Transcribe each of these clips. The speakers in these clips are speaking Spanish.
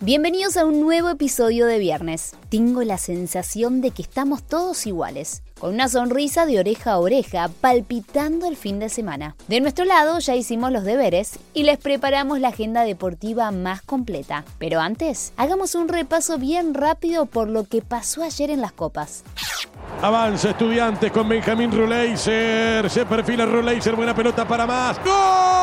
Bienvenidos a un nuevo episodio de viernes. Tengo la sensación de que estamos todos iguales, con una sonrisa de oreja a oreja, palpitando el fin de semana. De nuestro lado ya hicimos los deberes y les preparamos la agenda deportiva más completa. Pero antes, hagamos un repaso bien rápido por lo que pasó ayer en las copas. Avanza Estudiantes con Benjamín Ruleiser. Se perfila Ruleiser. Buena pelota para más. ¡Gol!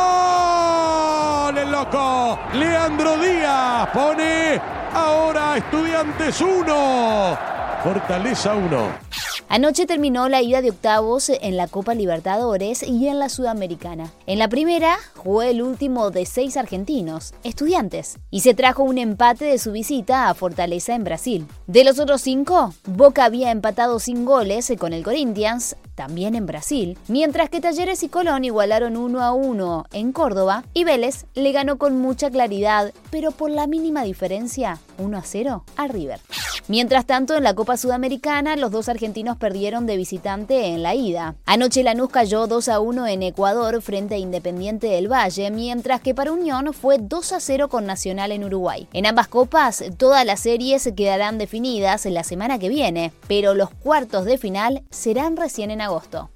Loco. Leandro Díaz pone ahora Estudiantes 1. Fortaleza 1. Anoche terminó la ida de octavos en la Copa Libertadores y en la Sudamericana. En la primera jugó el último de seis argentinos, estudiantes, y se trajo un empate de su visita a Fortaleza en Brasil. De los otros cinco, Boca había empatado sin goles con el Corinthians, también en Brasil, mientras que Talleres y Colón igualaron 1 a 1 en Córdoba y Vélez le ganó con mucha claridad, pero por la mínima diferencia, 1 a 0 a River. Mientras tanto, en la Copa Sudamericana, los dos argentinos perdieron de visitante en la ida. Anoche Lanús cayó 2 a 1 en Ecuador frente a Independiente del Valle, mientras que para Unión fue 2 a 0 con Nacional en Uruguay. En ambas copas, todas las series quedarán definidas la semana que viene, pero los cuartos de final serán recién en agosto.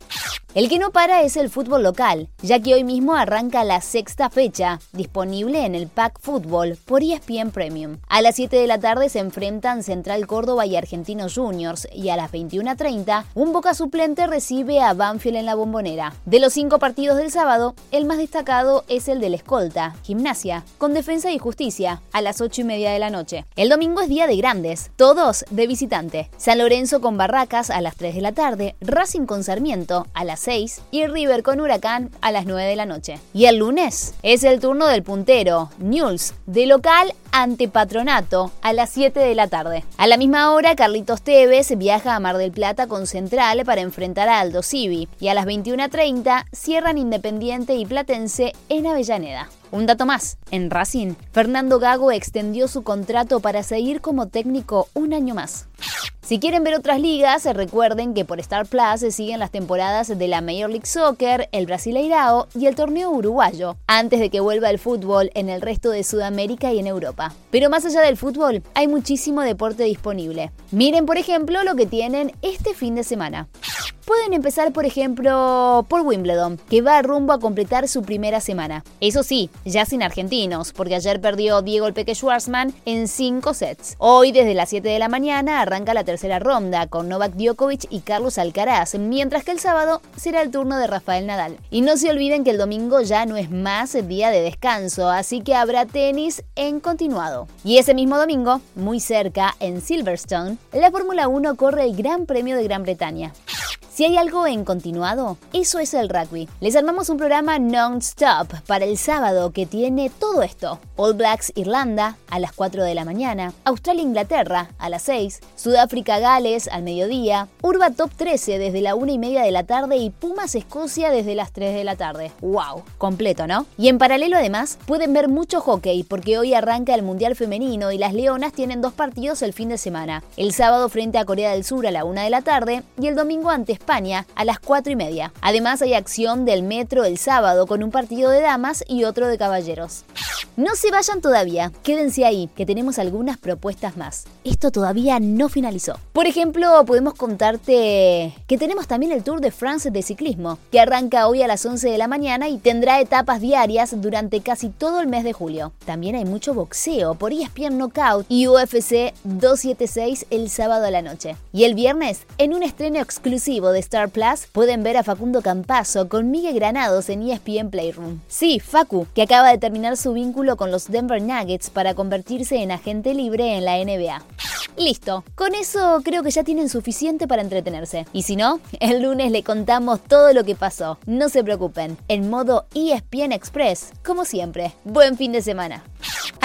El que no para es el fútbol local, ya que hoy mismo arranca la sexta fecha, disponible en el Pack Fútbol por ESPN Premium. A las 7 de la tarde se enfrentan Central Córdoba y Argentinos Juniors, y a las 21.30 un Boca suplente recibe a Banfield en la bombonera. De los cinco partidos del sábado, el más destacado es el del Escolta, Gimnasia, con Defensa y Justicia, a las 8 y media de la noche. El domingo es día de grandes, todos de visitante. San Lorenzo con Barracas a las 3 de la tarde, Racing con Sarmiento a las y River con Huracán a las 9 de la noche. Y el lunes es el turno del puntero, News, de local ante Patronato a las 7 de la tarde. A la misma hora, Carlitos Tevez viaja a Mar del Plata con Central para enfrentar a Aldo Civi y a las 21.30 cierran Independiente y Platense en Avellaneda. Un dato más, en Racing, Fernando Gago extendió su contrato para seguir como técnico un año más. Si quieren ver otras ligas, recuerden que por Star Plus siguen las temporadas de la Major League Soccer, el Brasileirao y el torneo uruguayo, antes de que vuelva el fútbol en el resto de Sudamérica y en Europa. Pero más allá del fútbol, hay muchísimo deporte disponible. Miren, por ejemplo, lo que tienen este fin de semana. Pueden empezar, por ejemplo, por Wimbledon, que va rumbo a completar su primera semana. Eso sí, ya sin argentinos, porque ayer perdió Diego el Peque Schwarzman en 5 sets. Hoy, desde las 7 de la mañana, arranca la tercera ronda con Novak Djokovic y Carlos Alcaraz, mientras que el sábado será el turno de Rafael Nadal. Y no se olviden que el domingo ya no es más día de descanso, así que habrá tenis en continuado. Y ese mismo domingo, muy cerca, en Silverstone, la Fórmula 1 corre el Gran Premio de Gran Bretaña. Si hay algo en continuado, eso es el rugby. Les armamos un programa non-stop para el sábado que tiene todo esto. All Blacks Irlanda a las 4 de la mañana, Australia Inglaterra a las 6, Sudáfrica Gales al mediodía, Urba Top 13 desde la 1 y media de la tarde y Pumas Escocia desde las 3 de la tarde. ¡Wow! Completo, ¿no? Y en paralelo además pueden ver mucho hockey porque hoy arranca el Mundial Femenino y las Leonas tienen dos partidos el fin de semana. El sábado frente a Corea del Sur a la 1 de la tarde y el domingo ante A las 4 y media. Además hay acción del Metro el sábado con un partido de damas y otro de caballeros. No se vayan todavía, quédense ahí, que tenemos algunas propuestas más. Esto todavía no finalizó. Por ejemplo, podemos contarte que tenemos también el Tour de France de ciclismo, que arranca hoy a las 11 de la mañana y tendrá etapas diarias durante casi todo el mes de julio. También hay mucho boxeo por ESPN Knockout y UFC 276 el sábado a la noche. Y el viernes, en un estreno exclusivo de Star Plus pueden ver a Facundo Campazo con Miguel Granados en ESPN Playroom. Sí, Facu, que acaba de terminar su con los Denver Nuggets para convertirse en agente libre en la NBA. Listo, con eso creo que ya tienen suficiente para entretenerse. Y si no, el lunes le contamos todo lo que pasó. No se preocupen, en modo ESPN Express, como siempre. Buen fin de semana.